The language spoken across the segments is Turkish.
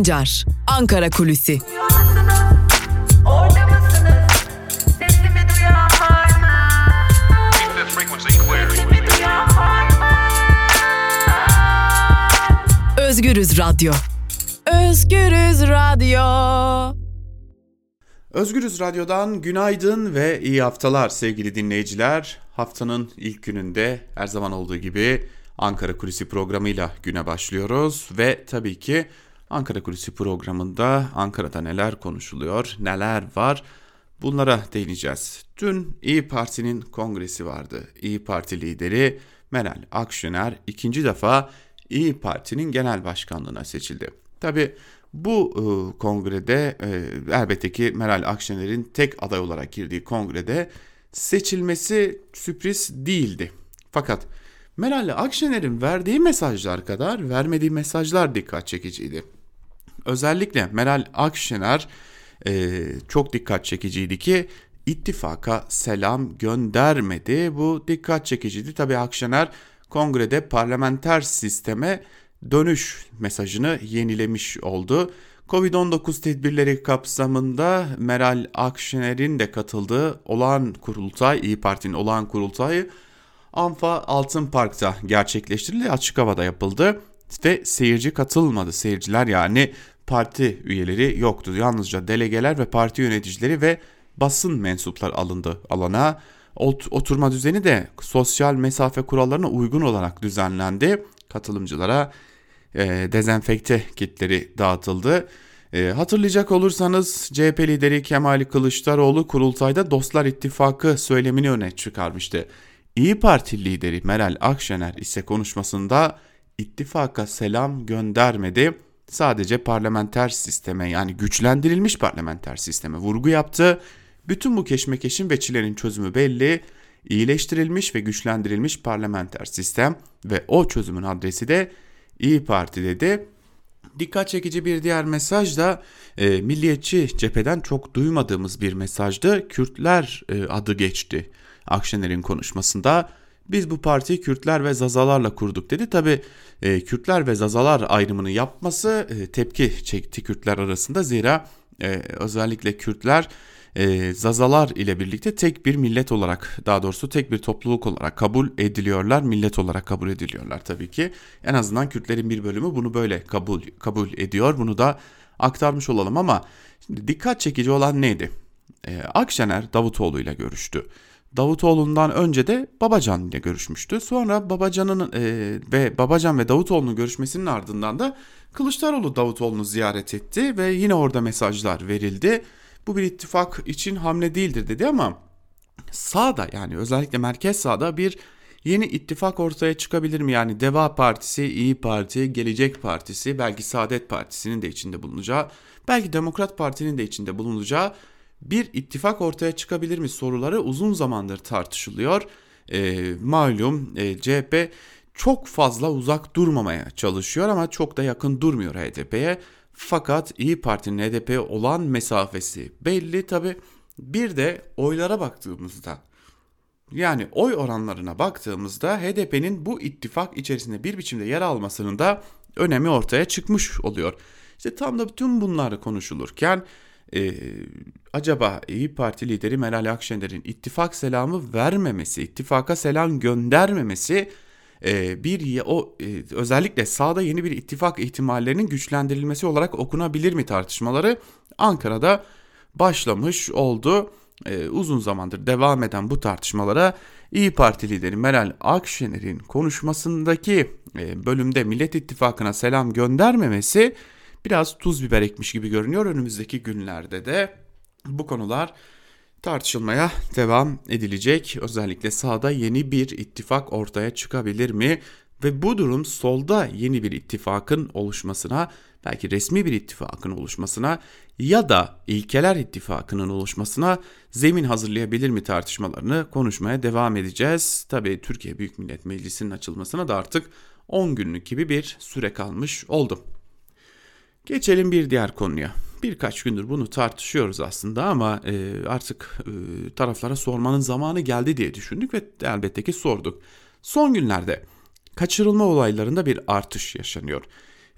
Sancar, Ankara Kulüsi. Özgürüz Radyo. Özgürüz Radyo. Özgürüz Radyo'dan günaydın ve iyi haftalar sevgili dinleyiciler. Haftanın ilk gününde her zaman olduğu gibi Ankara Kulisi programıyla güne başlıyoruz ve tabii ki Ankara Kulisi programında Ankara'da neler konuşuluyor, neler var bunlara değineceğiz. Dün İyi Parti'nin kongresi vardı. İyi Parti lideri Meral Akşener ikinci defa İyi Parti'nin genel başkanlığına seçildi. Tabii bu e, kongrede e, elbette ki Meral Akşener'in tek aday olarak girdiği kongrede seçilmesi sürpriz değildi. Fakat Meral Akşener'in verdiği mesajlar kadar vermediği mesajlar dikkat çekiciydi. Özellikle Meral Akşener e, çok dikkat çekiciydi ki ittifaka selam göndermedi. Bu dikkat çekiciydi. Tabii Akşener kongrede parlamenter sisteme dönüş mesajını yenilemiş oldu. Covid-19 tedbirleri kapsamında Meral Akşener'in de katıldığı olağan kurultay, İyi Parti'nin olağan kurultayı Anfa Altın Park'ta gerçekleştirildi. Açık havada yapıldı ve seyirci katılmadı. Seyirciler yani parti üyeleri yoktu. Yalnızca delegeler ve parti yöneticileri ve basın mensuplar alındı alana. Ot oturma düzeni de sosyal mesafe kurallarına uygun olarak düzenlendi. Katılımcılara e, dezenfekte kitleri dağıtıldı. E, hatırlayacak olursanız CHP lideri Kemal Kılıçdaroğlu kurultayda Dostlar İttifakı söylemini öne çıkarmıştı. İyi Parti lideri Meral Akşener ise konuşmasında ittifaka selam göndermedi. Sadece parlamenter sisteme yani güçlendirilmiş parlamenter sisteme vurgu yaptı. Bütün bu keşmekeşin ve çilenin çözümü belli. İyileştirilmiş ve güçlendirilmiş parlamenter sistem ve o çözümün adresi de İyi Parti dedi. Dikkat çekici bir diğer mesaj da e, milliyetçi cepheden çok duymadığımız bir mesajdı. Kürtler e, adı geçti. Akşener'in konuşmasında biz bu partiyi Kürtler ve Zazalarla kurduk dedi. Tabi e, Kürtler ve Zazalar ayrımını yapması e, tepki çekti Kürtler arasında. Zira e, özellikle Kürtler e, Zazalar ile birlikte tek bir millet olarak daha doğrusu tek bir topluluk olarak kabul ediliyorlar. Millet olarak kabul ediliyorlar tabii ki. En azından Kürtlerin bir bölümü bunu böyle kabul kabul ediyor. Bunu da aktarmış olalım ama şimdi dikkat çekici olan neydi? E, Akşener Davutoğlu ile görüştü. Davutoğlu'ndan önce de Babacan ile görüşmüştü. Sonra Babacan'ın e, ve Babacan ve Davutoğlu'nun görüşmesinin ardından da Kılıçdaroğlu Davutoğlu'nu ziyaret etti ve yine orada mesajlar verildi. Bu bir ittifak için hamle değildir dedi ama sağda yani özellikle merkez sağda bir yeni ittifak ortaya çıkabilir mi? Yani Deva Partisi, İyi Parti, Gelecek Partisi, belki Saadet Partisi'nin de içinde bulunacağı, belki Demokrat Parti'nin de içinde bulunacağı bir ittifak ortaya çıkabilir mi soruları uzun zamandır tartışılıyor. E, malum e, CHP çok fazla uzak durmamaya çalışıyor ama çok da yakın durmuyor HDP'ye. Fakat İyi Parti'nin HDP'ye olan mesafesi belli tabi. Bir de oylara baktığımızda yani oy oranlarına baktığımızda HDP'nin bu ittifak içerisinde bir biçimde yer almasının da önemi ortaya çıkmış oluyor. İşte tam da bütün bunlar konuşulurken e, acaba İyi Parti lideri Meral Akşener'in ittifak selamı vermemesi, ittifaka selam göndermemesi e, bir o e, özellikle sağda yeni bir ittifak ihtimallerinin güçlendirilmesi olarak okunabilir mi tartışmaları Ankara'da başlamış oldu. E, uzun zamandır devam eden bu tartışmalara İyi Parti lideri Meral Akşener'in konuşmasındaki e, bölümde Millet İttifakı'na selam göndermemesi biraz tuz biber ekmiş gibi görünüyor. Önümüzdeki günlerde de bu konular tartışılmaya devam edilecek. Özellikle sağda yeni bir ittifak ortaya çıkabilir mi? Ve bu durum solda yeni bir ittifakın oluşmasına, belki resmi bir ittifakın oluşmasına ya da ilkeler ittifakının oluşmasına zemin hazırlayabilir mi tartışmalarını konuşmaya devam edeceğiz. Tabii Türkiye Büyük Millet Meclisi'nin açılmasına da artık 10 günlük gibi bir süre kalmış oldu. Geçelim bir diğer konuya. Birkaç gündür bunu tartışıyoruz aslında ama e, artık e, taraflara sormanın zamanı geldi diye düşündük ve elbette ki sorduk. Son günlerde kaçırılma olaylarında bir artış yaşanıyor.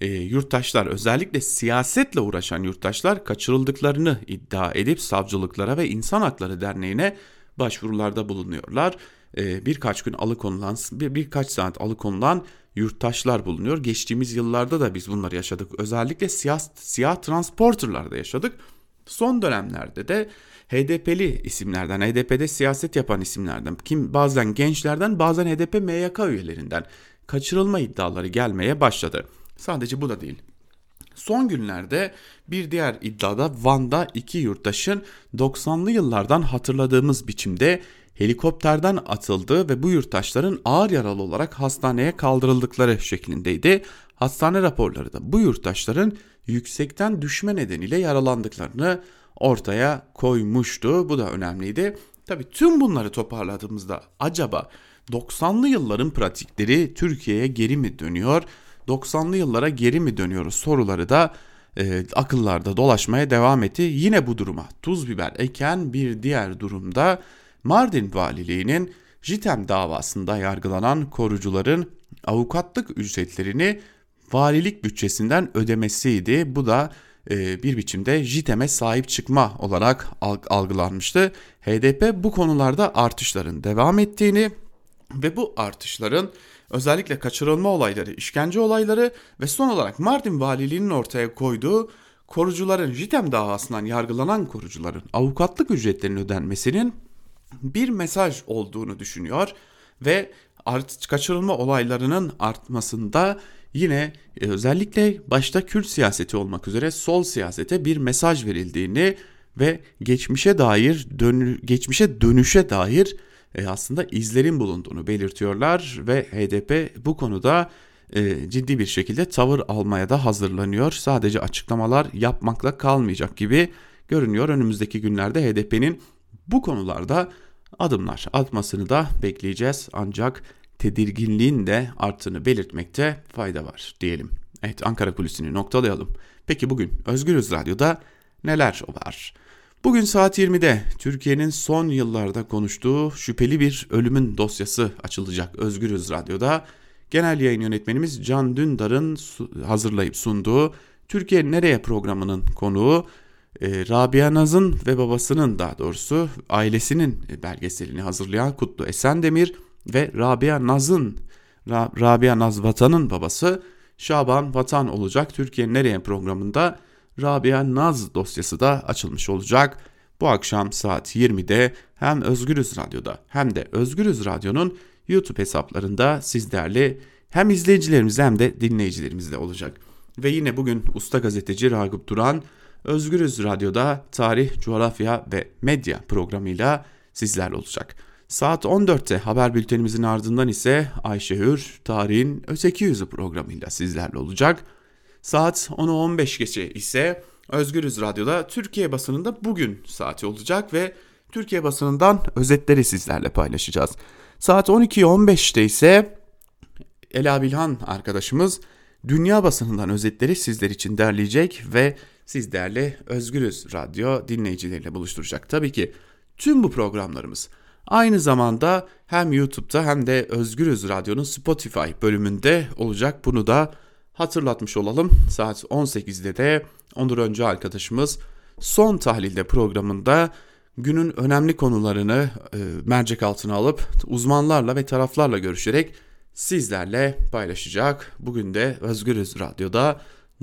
e, yurttaşlar özellikle siyasetle uğraşan yurttaşlar kaçırıldıklarını iddia edip savcılıklara ve İnsan Hakları Derneği'ne başvurularda bulunuyorlar. E, birkaç gün alıkonulan bir, birkaç saat alıkonulan yurttaşlar bulunuyor. Geçtiğimiz yıllarda da biz bunları yaşadık. Özellikle siyah, siyah transporterlarda yaşadık. Son dönemlerde de HDP'li isimlerden, HDP'de siyaset yapan isimlerden, kim bazen gençlerden, bazen HDP MYK üyelerinden kaçırılma iddiaları gelmeye başladı. Sadece bu da değil. Son günlerde bir diğer iddiada Van'da iki yurttaşın 90'lı yıllardan hatırladığımız biçimde helikopterden atıldığı ve bu yurttaşların ağır yaralı olarak hastaneye kaldırıldıkları şeklindeydi. Hastane raporları da bu yurttaşların yüksekten düşme nedeniyle yaralandıklarını ortaya koymuştu. Bu da önemliydi. Tabii tüm bunları toparladığımızda acaba 90'lı yılların pratikleri Türkiye'ye geri mi dönüyor? 90'lı yıllara geri mi dönüyoruz soruları da e, akıllarda dolaşmaya devam etti. Yine bu duruma tuz biber eken bir diğer durumda Mardin Valiliği'nin JITEM davasında yargılanan korucuların avukatlık ücretlerini valilik bütçesinden ödemesiydi. Bu da e, bir biçimde JITEM'e sahip çıkma olarak algılanmıştı. HDP bu konularda artışların devam ettiğini ve bu artışların özellikle kaçırılma olayları, işkence olayları ve son olarak Mardin Valiliği'nin ortaya koyduğu korucuların JITEM davasından yargılanan korucuların avukatlık ücretlerinin ödenmesinin bir mesaj olduğunu düşünüyor ve art, kaçırılma olaylarının artmasında yine e, özellikle başta Kürt siyaseti olmak üzere sol siyasete bir mesaj verildiğini ve geçmişe dair dön geçmişe dönüşe dair e, aslında izlerin bulunduğunu belirtiyorlar ve HDP bu konuda e, ciddi bir şekilde tavır almaya da hazırlanıyor. Sadece açıklamalar yapmakla kalmayacak gibi görünüyor. Önümüzdeki günlerde HDP'nin bu konularda adımlar atmasını da bekleyeceğiz. Ancak tedirginliğin de arttığını belirtmekte fayda var diyelim. Evet Ankara Kulisi'ni noktalayalım. Peki bugün Özgürüz Radyo'da neler var? Bugün saat 20'de Türkiye'nin son yıllarda konuştuğu şüpheli bir ölümün dosyası açılacak Özgürüz Radyo'da. Genel yayın yönetmenimiz Can Dündar'ın hazırlayıp sunduğu Türkiye Nereye programının konuğu e, Rabia Naz'ın ve babasının daha doğrusu ailesinin belgeselini hazırlayan Kutlu Esendemir ve Rabia Naz'ın Rabia Naz Vatan'ın babası Şaban Vatan olacak Türkiye Nereye programında Rabia Naz dosyası da açılmış olacak. Bu akşam saat 20'de hem Özgürüz Radyo'da hem de Özgürüz Radyo'nun YouTube hesaplarında sizlerle hem izleyicilerimizle hem de dinleyicilerimizle olacak. Ve yine bugün usta gazeteci Ragıp Duran Özgürüz Radyo'da tarih, coğrafya ve medya programıyla sizlerle olacak. Saat 14'te haber bültenimizin ardından ise Ayşe Hür tarihin öteki yüzü programıyla sizlerle olacak. Saat 10'u 15 geçe ise Özgürüz Radyo'da Türkiye basınında bugün saati olacak ve Türkiye basınından özetleri sizlerle paylaşacağız. Saat 12.15'te ise Ela Bilhan arkadaşımız dünya basınından özetleri sizler için derleyecek ve sizlerle Özgürüz Radyo dinleyicileriyle buluşturacak. Tabii ki tüm bu programlarımız aynı zamanda hem YouTube'da hem de Özgürüz Radyo'nun Spotify bölümünde olacak. Bunu da hatırlatmış olalım. Saat 18'de de Onur Önce arkadaşımız Son Tahlilde programında günün önemli konularını e, mercek altına alıp uzmanlarla ve taraflarla görüşerek sizlerle paylaşacak. Bugün de Özgürüz Radyo'da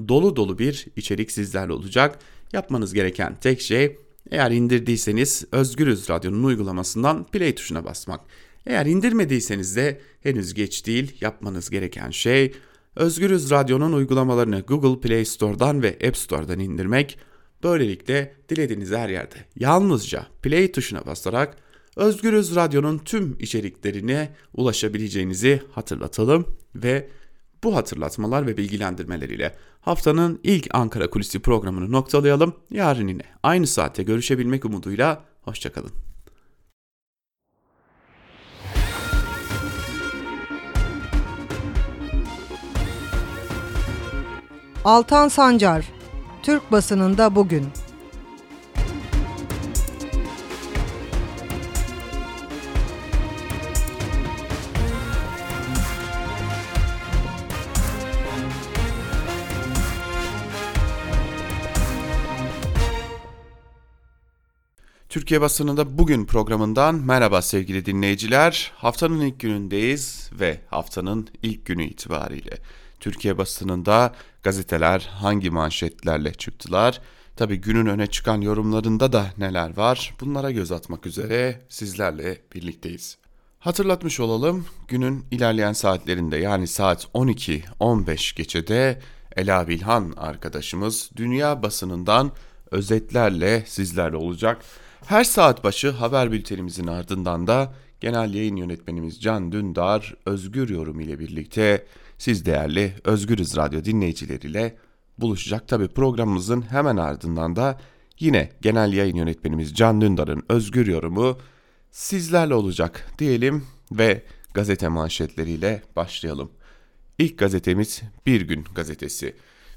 dolu dolu bir içerik sizlerle olacak. Yapmanız gereken tek şey eğer indirdiyseniz Özgürüz Radyo'nun uygulamasından play tuşuna basmak. Eğer indirmediyseniz de henüz geç değil. Yapmanız gereken şey Özgürüz Radyo'nun uygulamalarını Google Play Store'dan ve App Store'dan indirmek. Böylelikle dilediğiniz her yerde yalnızca play tuşuna basarak Özgürüz Radyo'nun tüm içeriklerine ulaşabileceğinizi hatırlatalım ve bu hatırlatmalar ve bilgilendirmeleriyle haftanın ilk Ankara Kulisi programını noktalayalım. Yarın yine aynı saate görüşebilmek umuduyla hoşçakalın. Altan Sancar, Türk basınında bugün. Türkiye basınında bugün programından merhaba sevgili dinleyiciler. Haftanın ilk günündeyiz ve haftanın ilk günü itibariyle Türkiye basınında gazeteler hangi manşetlerle çıktılar? Tabi günün öne çıkan yorumlarında da neler var? Bunlara göz atmak üzere sizlerle birlikteyiz. Hatırlatmış olalım günün ilerleyen saatlerinde yani saat 12-15 geçede Ela Bilhan arkadaşımız dünya basınından özetlerle sizlerle olacak. Her saat başı haber bültenimizin ardından da genel yayın yönetmenimiz Can Dündar özgür yorum ile birlikte siz değerli Özgürüz Radyo dinleyicileriyle buluşacak. Tabi programımızın hemen ardından da yine genel yayın yönetmenimiz Can Dündar'ın özgür yorumu sizlerle olacak diyelim ve gazete manşetleriyle başlayalım. İlk gazetemiz Bir Gün gazetesi.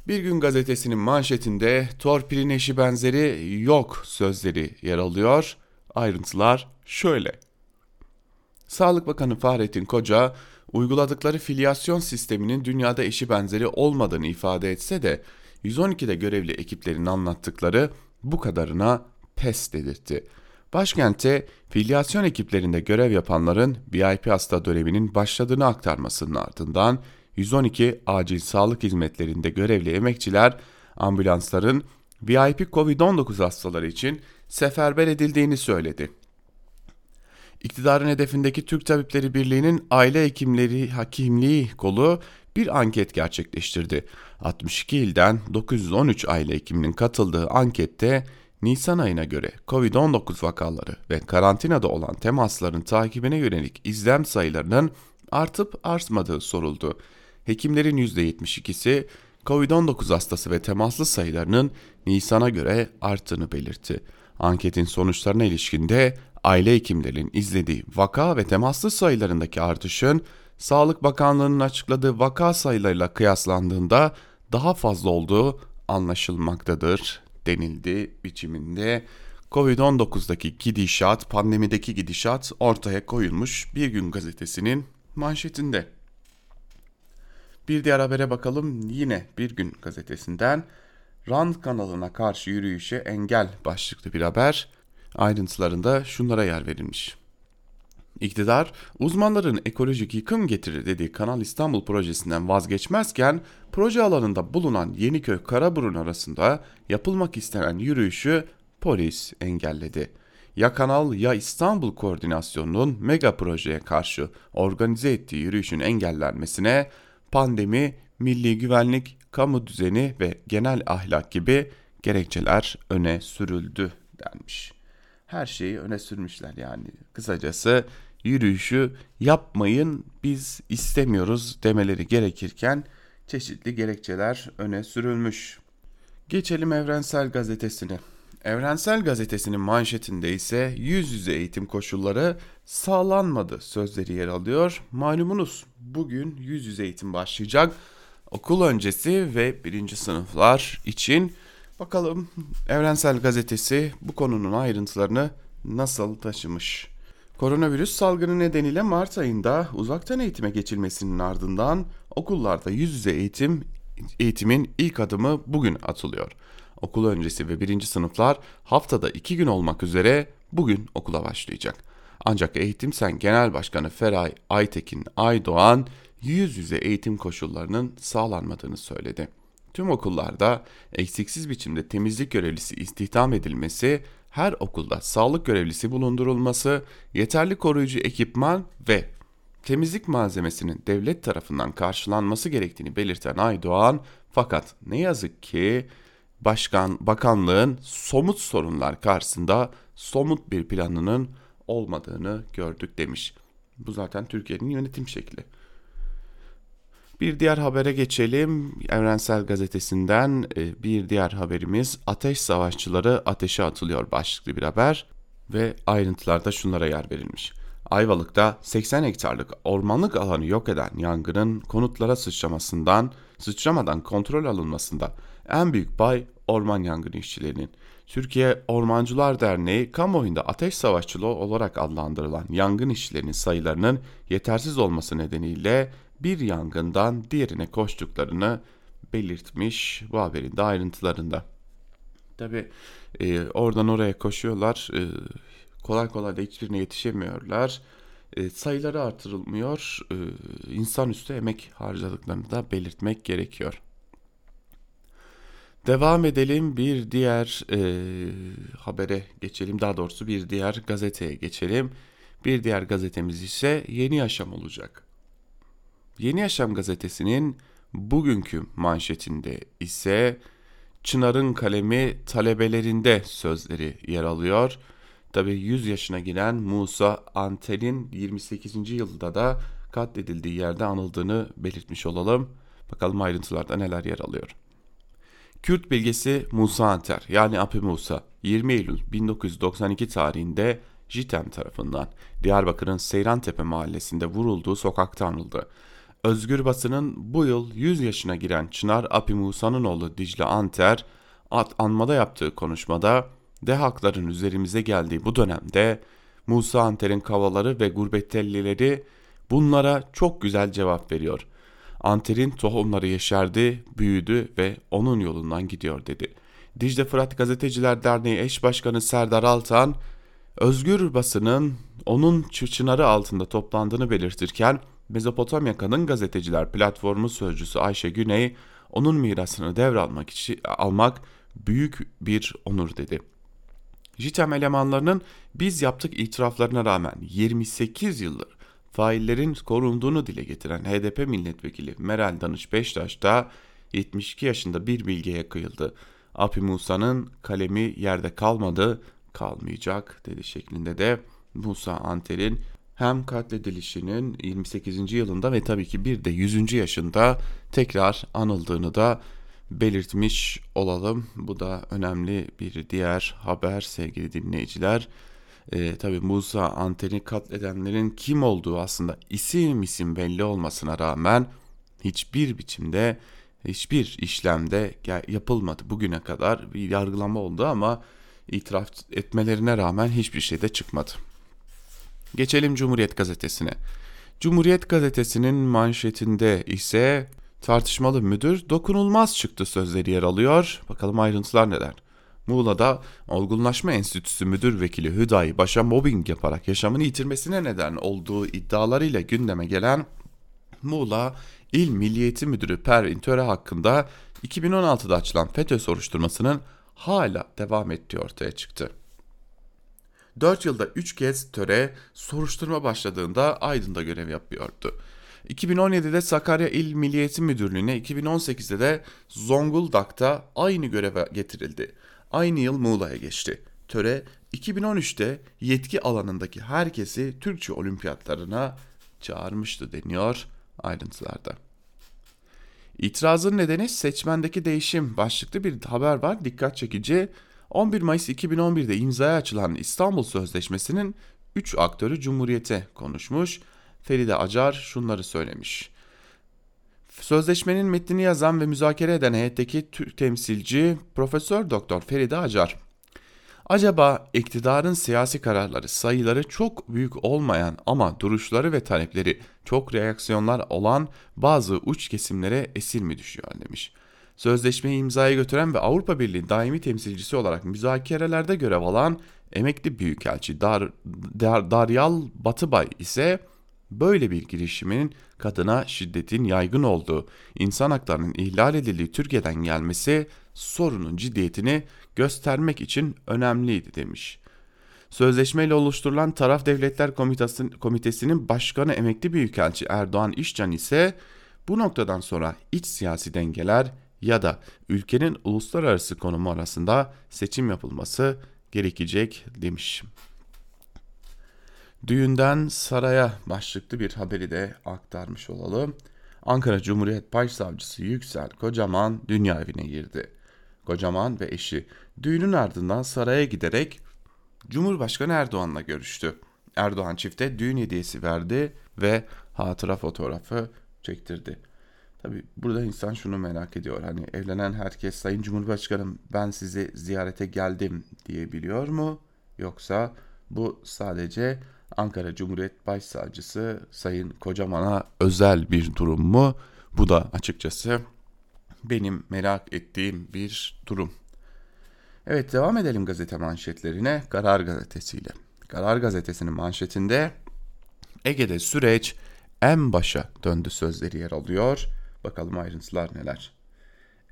Bir Gün gazetesinin manşetinde torpilin eşi benzeri yok sözleri yer alıyor. Ayrıntılar şöyle. Sağlık Bakanı Fahrettin Koca uyguladıkları filyasyon sisteminin dünyada eşi benzeri olmadığını ifade etse de 112'de görevli ekiplerin anlattıkları bu kadarına pes dedirtti. Başkente filyasyon ekiplerinde görev yapanların VIP hasta döneminin başladığını aktarmasının ardından 112 acil sağlık hizmetlerinde görevli emekçiler ambulansların VIP COVID-19 hastaları için seferber edildiğini söyledi. İktidarın hedefindeki Türk Tabipleri Birliği'nin aile hekimleri hakimliği kolu bir anket gerçekleştirdi. 62 ilden 913 aile hekiminin katıldığı ankette Nisan ayına göre COVID-19 vakaları ve karantinada olan temasların takibine yönelik izlem sayılarının artıp artmadığı soruldu. Hekimlerin %72'si COVID-19 hastası ve temaslı sayılarının Nisan'a göre arttığını belirtti. Anketin sonuçlarına ilişkinde aile hekimlerinin izlediği vaka ve temaslı sayılarındaki artışın Sağlık Bakanlığı'nın açıkladığı vaka sayılarıyla kıyaslandığında daha fazla olduğu anlaşılmaktadır denildi biçiminde. Covid-19'daki gidişat, pandemideki gidişat ortaya koyulmuş Bir Gün Gazetesi'nin manşetinde. Bir diğer habere bakalım yine Bir Gün Gazetesi'nden. Rand kanalına karşı yürüyüşe engel başlıklı bir haber. Ayrıntılarında şunlara yer verilmiş. İktidar, uzmanların ekolojik yıkım getirir dediği Kanal İstanbul projesinden vazgeçmezken proje alanında bulunan Yeniköy Karaburun arasında yapılmak istenen yürüyüşü polis engelledi. Ya Kanal ya İstanbul koordinasyonunun mega projeye karşı organize ettiği yürüyüşün engellenmesine pandemi, milli güvenlik, kamu düzeni ve genel ahlak gibi gerekçeler öne sürüldü denmiş. Her şeyi öne sürmüşler yani. Kısacası yürüyüşü yapmayın biz istemiyoruz demeleri gerekirken çeşitli gerekçeler öne sürülmüş. Geçelim Evrensel Gazetesi'ne. Evrensel Gazetesi'nin manşetinde ise yüz yüze eğitim koşulları sağlanmadı sözleri yer alıyor. Malumunuz bugün yüz yüze eğitim başlayacak. Okul öncesi ve birinci sınıflar için bakalım Evrensel Gazetesi bu konunun ayrıntılarını nasıl taşımış. Koronavirüs salgını nedeniyle Mart ayında uzaktan eğitime geçilmesinin ardından okullarda yüz yüze eğitim eğitimin ilk adımı bugün atılıyor. Okul öncesi ve birinci sınıflar haftada iki gün olmak üzere bugün okula başlayacak. Ancak Eğitim Sen Genel Başkanı Feray Aytekin Aydoğan yüz yüze eğitim koşullarının sağlanmadığını söyledi. Tüm okullarda eksiksiz biçimde temizlik görevlisi istihdam edilmesi her okulda sağlık görevlisi bulundurulması, yeterli koruyucu ekipman ve temizlik malzemesinin devlet tarafından karşılanması gerektiğini belirten Aydoğan fakat ne yazık ki başkan bakanlığın somut sorunlar karşısında somut bir planının olmadığını gördük demiş. Bu zaten Türkiye'nin yönetim şekli. Bir diğer habere geçelim. Evrensel Gazetesi'nden e, bir diğer haberimiz ateş savaşçıları ateşe atılıyor başlıklı bir haber ve ayrıntılarda şunlara yer verilmiş. Ayvalık'ta 80 hektarlık ormanlık alanı yok eden yangının konutlara sıçramasından, sıçramadan kontrol alınmasında en büyük pay orman yangını işçilerinin. Türkiye Ormancılar Derneği kamuoyunda ateş savaşçılığı olarak adlandırılan yangın işçilerinin sayılarının yetersiz olması nedeniyle bir yangından diğerine koştuklarını belirtmiş bu haberin de ayrıntılarında. Tabi e, oradan oraya koşuyorlar. E, kolay kolay da hiçbirine yetişemiyorlar. E, sayıları artırılmıyor. E, insanüstü emek harcadıklarını da belirtmek gerekiyor. Devam edelim bir diğer e, habere geçelim. Daha doğrusu bir diğer gazeteye geçelim. Bir diğer gazetemiz ise Yeni Yaşam olacak. Yeni Yaşam gazetesinin bugünkü manşetinde ise Çınar'ın kalemi talebelerinde sözleri yer alıyor. Tabi 100 yaşına giren Musa Antel'in 28. yılda da katledildiği yerde anıldığını belirtmiş olalım. Bakalım ayrıntılarda neler yer alıyor. Kürt bilgesi Musa Anter yani Api Musa 20 Eylül 1992 tarihinde JITEM tarafından Diyarbakır'ın Seyrantepe mahallesinde vurulduğu sokakta anıldı. Özgür Basın'ın bu yıl 100 yaşına giren Çınar Api Musa'nın oğlu Dicle Anter at anmada yaptığı konuşmada de hakların üzerimize geldiği bu dönemde Musa Anter'in kavaları ve gurbettellileri bunlara çok güzel cevap veriyor. Anter'in tohumları yeşerdi, büyüdü ve onun yolundan gidiyor dedi. Dicle Fırat Gazeteciler Derneği eş başkanı Serdar Altan, özgür basının onun çınarı altında toplandığını belirtirken Mezopotamya Kadın Gazeteciler Platformu sözcüsü Ayşe Güney, onun mirasını devralmak için almak büyük bir onur dedi. JITEM elemanlarının biz yaptık itiraflarına rağmen 28 yıldır faillerin korunduğunu dile getiren HDP milletvekili Meral Danış Beştaş da 72 yaşında bir bilgiye kıyıldı. Api Musa'nın kalemi yerde kalmadı, kalmayacak dedi şeklinde de Musa Antel'in hem katledilişinin 28. yılında ve tabii ki bir de 100. yaşında tekrar anıldığını da belirtmiş olalım. Bu da önemli bir diğer haber sevgili dinleyiciler. Ee, tabii Musa Anten'i katledenlerin kim olduğu aslında isim isim belli olmasına rağmen hiçbir biçimde hiçbir işlemde yapılmadı bugüne kadar bir yargılama oldu ama itiraf etmelerine rağmen hiçbir şey de çıkmadı. Geçelim Cumhuriyet Gazetesi'ne. Cumhuriyet Gazetesi'nin manşetinde ise tartışmalı müdür dokunulmaz çıktı sözleri yer alıyor. Bakalım ayrıntılar neler. Muğla'da Olgunlaşma Enstitüsü Müdür Vekili Hüdayi Baş'a mobbing yaparak yaşamını yitirmesine neden olduğu iddialarıyla gündeme gelen Muğla İl Milliyeti Müdürü Pervin Töre hakkında 2016'da açılan FETÖ soruşturmasının hala devam ettiği ortaya çıktı. 4 yılda 3 kez töre soruşturma başladığında Aydın'da görev yapıyordu. 2017'de Sakarya İl Milliyeti Müdürlüğü'ne, 2018'de de Zonguldak'ta aynı göreve getirildi. Aynı yıl Muğla'ya geçti. Töre 2013'te yetki alanındaki herkesi Türkçe olimpiyatlarına çağırmıştı deniyor ayrıntılarda. İtirazın nedeni seçmendeki değişim başlıklı bir haber var dikkat çekici. 11 Mayıs 2011'de imzaya açılan İstanbul Sözleşmesi'nin 3 aktörü Cumhuriyet'e konuşmuş. Feride Acar şunları söylemiş. Sözleşmenin metnini yazan ve müzakere eden heyetteki Türk temsilci Profesör Doktor Feride Acar, Acaba iktidarın siyasi kararları sayıları çok büyük olmayan ama duruşları ve talepleri çok reaksiyonlar olan bazı uç kesimlere esir mi düşüyor demiş. Sözleşmeyi imzaya götüren ve Avrupa Birliği daimi temsilcisi olarak müzakerelerde görev alan emekli büyükelçi Dar, Dar, Daryal Batıbay ise böyle bir girişimin kadına şiddetin yaygın olduğu, insan haklarının ihlal edildiği Türkiye'den gelmesi sorunun ciddiyetini göstermek için önemliydi demiş. Sözleşmeyle oluşturulan Taraf Devletler Komitesi'nin başkanı emekli büyükelçi Erdoğan İşcan ise bu noktadan sonra iç siyasi dengeler ya da ülkenin uluslararası konumu arasında seçim yapılması gerekecek demiş. Düğünden saraya başlıklı bir haberi de aktarmış olalım. Ankara Cumhuriyet Başsavcısı Yüksel Kocaman dünya evine girdi. Kocaman ve eşi düğünün ardından saraya giderek Cumhurbaşkanı Erdoğan'la görüştü. Erdoğan çifte düğün hediyesi verdi ve hatıra fotoğrafı çektirdi. Tabi burada insan şunu merak ediyor. Hani evlenen herkes Sayın Cumhurbaşkanım ben sizi ziyarete geldim diyebiliyor mu? Yoksa bu sadece Ankara Cumhuriyet Başsavcısı Sayın Kocaman'a özel bir durum mu? Bu da açıkçası benim merak ettiğim bir durum. Evet devam edelim gazete manşetlerine Karar Gazetesi'yle. Karar Gazetesi'nin manşetinde Ege'de süreç en başa döndü sözleri yer alıyor. Bakalım ayrıntılar neler.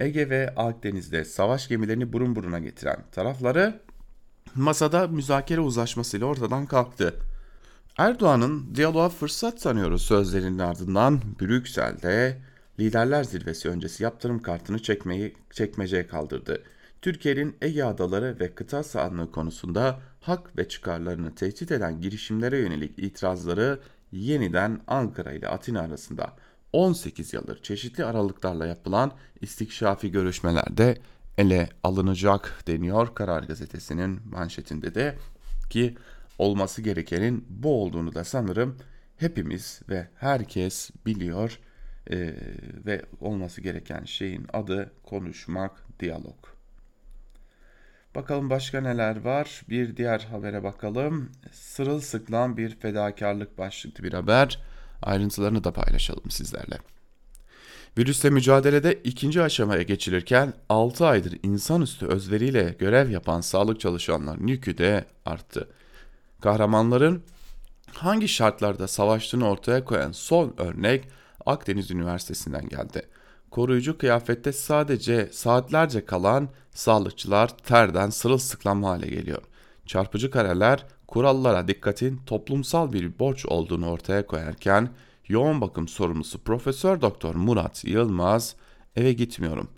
Ege ve Akdeniz'de savaş gemilerini burun buruna getiren tarafları masada müzakere uzlaşmasıyla ortadan kalktı. Erdoğan'ın diyaloğa fırsat sanıyoruz sözlerinin ardından Brüksel'de liderler zirvesi öncesi yaptırım kartını çekmeyi çekmeceye kaldırdı. Türkiye'nin Ege Adaları ve kıta sahanlığı konusunda hak ve çıkarlarını tehdit eden girişimlere yönelik itirazları yeniden Ankara ile Atina arasında 18 yıldır çeşitli aralıklarla yapılan istikşafi görüşmelerde ele alınacak deniyor Karar Gazetesi'nin manşetinde de ki olması gerekenin bu olduğunu da sanırım hepimiz ve herkes biliyor ee, ve olması gereken şeyin adı konuşmak, diyalog. Bakalım başka neler var? Bir diğer habere bakalım. Sırılsıklam bir fedakarlık başlıklı bir haber. Ayrıntılarını da paylaşalım sizlerle. Virüsle mücadelede ikinci aşamaya geçilirken 6 aydır insanüstü özveriyle görev yapan sağlık çalışanlarının yükü de arttı. Kahramanların hangi şartlarda savaştığını ortaya koyan son örnek Akdeniz Üniversitesi'nden geldi. Koruyucu kıyafette sadece saatlerce kalan sağlıkçılar terden sırılsıklam hale geliyor. Çarpıcı kareler kurallara dikkatin toplumsal bir borç olduğunu ortaya koyarken yoğun bakım sorumlusu Profesör Doktor Murat Yılmaz eve gitmiyorum.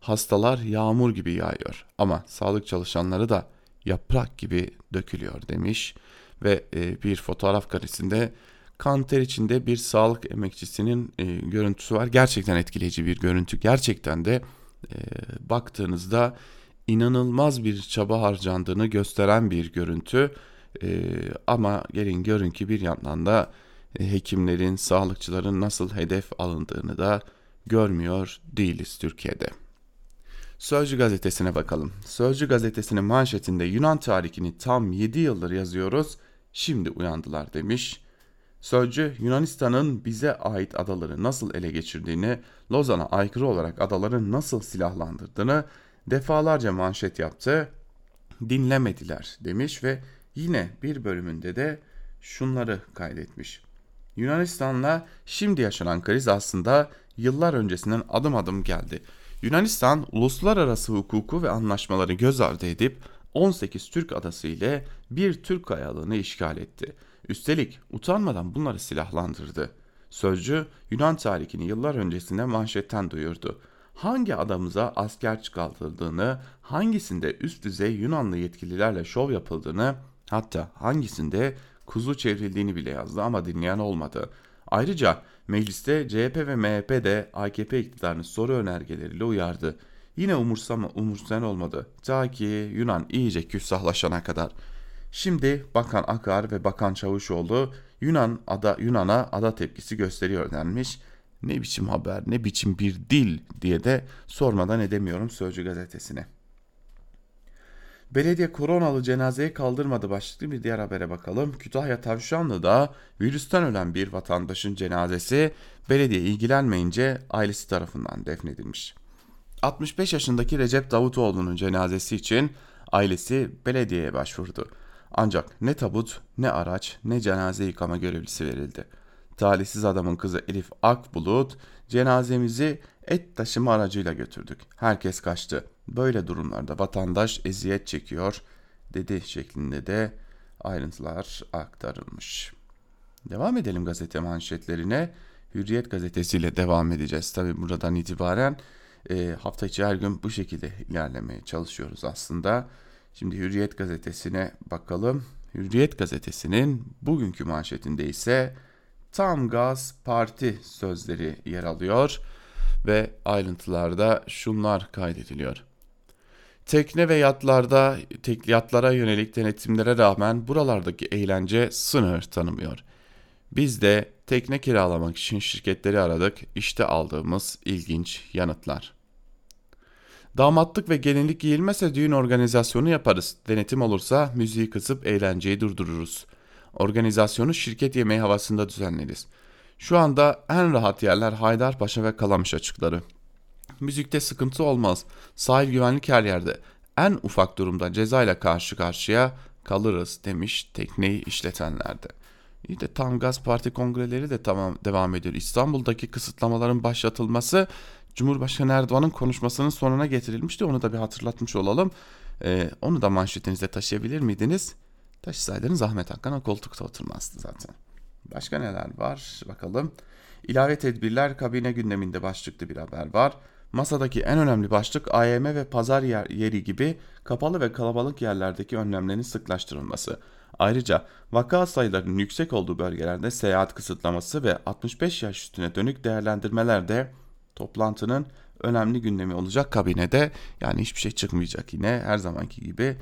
Hastalar yağmur gibi yağıyor ama sağlık çalışanları da yaprak gibi dökülüyor demiş ve e, bir fotoğraf karesinde kanter içinde bir sağlık emekçisinin e, görüntüsü var. Gerçekten etkileyici bir görüntü. Gerçekten de e, baktığınızda inanılmaz bir çaba harcandığını gösteren bir görüntü. Ama gelin görün ki bir yandan da hekimlerin, sağlıkçıların nasıl hedef alındığını da görmüyor değiliz Türkiye'de. Sözcü gazetesine bakalım. Sözcü gazetesinin manşetinde Yunan tarihini tam 7 yıldır yazıyoruz. Şimdi uyandılar demiş. Sözcü Yunanistan'ın bize ait adaları nasıl ele geçirdiğini, Lozan'a aykırı olarak adaları nasıl silahlandırdığını defalarca manşet yaptı. Dinlemediler demiş ve yine bir bölümünde de şunları kaydetmiş. Yunanistan'la şimdi yaşanan kriz aslında yıllar öncesinden adım adım geldi. Yunanistan uluslararası hukuku ve anlaşmaları göz ardı edip 18 Türk adası ile bir Türk kayalığını işgal etti. Üstelik utanmadan bunları silahlandırdı. Sözcü Yunan tarihini yıllar öncesinde manşetten duyurdu. Hangi adamıza asker çıkartıldığını, hangisinde üst düzey Yunanlı yetkililerle şov yapıldığını, hatta hangisinde kuzu çevrildiğini bile yazdı ama dinleyen olmadı. Ayrıca mecliste CHP ve MHP de AKP iktidarını soru önergeleriyle uyardı. Yine umursama, umursayan olmadı. Ta ki Yunan iyice küstahlaşana kadar. Şimdi Bakan Akar ve Bakan Çavuşoğlu Yunan ada Yunan'a ada tepkisi gösteriyor denmiş. Ne biçim haber, ne biçim bir dil diye de sormadan edemiyorum Sözcü gazetesine. Belediye koronalı cenazeyi kaldırmadı başlıklı bir diğer habere bakalım. Kütahya Tavşanlı'da virüsten ölen bir vatandaşın cenazesi belediye ilgilenmeyince ailesi tarafından defnedilmiş. 65 yaşındaki Recep Davutoğlu'nun cenazesi için ailesi belediyeye başvurdu. Ancak ne tabut, ne araç, ne cenaze yıkama görevlisi verildi. Talihsiz adamın kızı Elif Akbulut, cenazemizi et taşıma aracıyla götürdük. Herkes kaçtı. Böyle durumlarda vatandaş eziyet çekiyor dedi şeklinde de ayrıntılar aktarılmış. Devam edelim gazete manşetlerine. Hürriyet gazetesiyle devam edeceğiz. Tabi buradan itibaren e, hafta içi her gün bu şekilde ilerlemeye çalışıyoruz aslında. Şimdi Hürriyet gazetesine bakalım. Hürriyet gazetesinin bugünkü manşetinde ise tam gaz parti sözleri yer alıyor ve ayrıntılarda şunlar kaydediliyor. Tekne ve yatlarda tek yatlara yönelik denetimlere rağmen buralardaki eğlence sınır tanımıyor. Biz de tekne kiralamak için şirketleri aradık. İşte aldığımız ilginç yanıtlar. Damatlık ve gelinlik giyilmezse düğün organizasyonu yaparız. Denetim olursa müziği kısıp eğlenceyi durdururuz. Organizasyonu şirket yemeği havasında düzenleriz. Şu anda en rahat yerler Haydarpaşa ve Kalamış açıkları. Müzikte sıkıntı olmaz. Sahil güvenlik her yerde. en ufak durumda cezayla karşı karşıya kalırız demiş tekneyi işletenlerde. İyi de tam gaz parti kongreleri de tamam devam ediyor. İstanbul'daki kısıtlamaların başlatılması Cumhurbaşkanı Erdoğan'ın konuşmasının sonuna getirilmişti. Onu da bir hatırlatmış olalım. Ee, onu da manşetinizde taşıyabilir miydiniz? Taşısaydınız Ahmet Hakan o koltukta oturmazdı zaten. Başka neler var bakalım. İlave tedbirler kabine gündeminde başlıklı bir haber var. Masadaki en önemli başlık AYM ve pazar yer, yeri gibi kapalı ve kalabalık yerlerdeki önlemlerin sıklaştırılması. Ayrıca vaka sayılarının yüksek olduğu bölgelerde seyahat kısıtlaması ve 65 yaş üstüne dönük değerlendirmeler de toplantının önemli gündemi olacak kabinede. Yani hiçbir şey çıkmayacak yine her zamanki gibi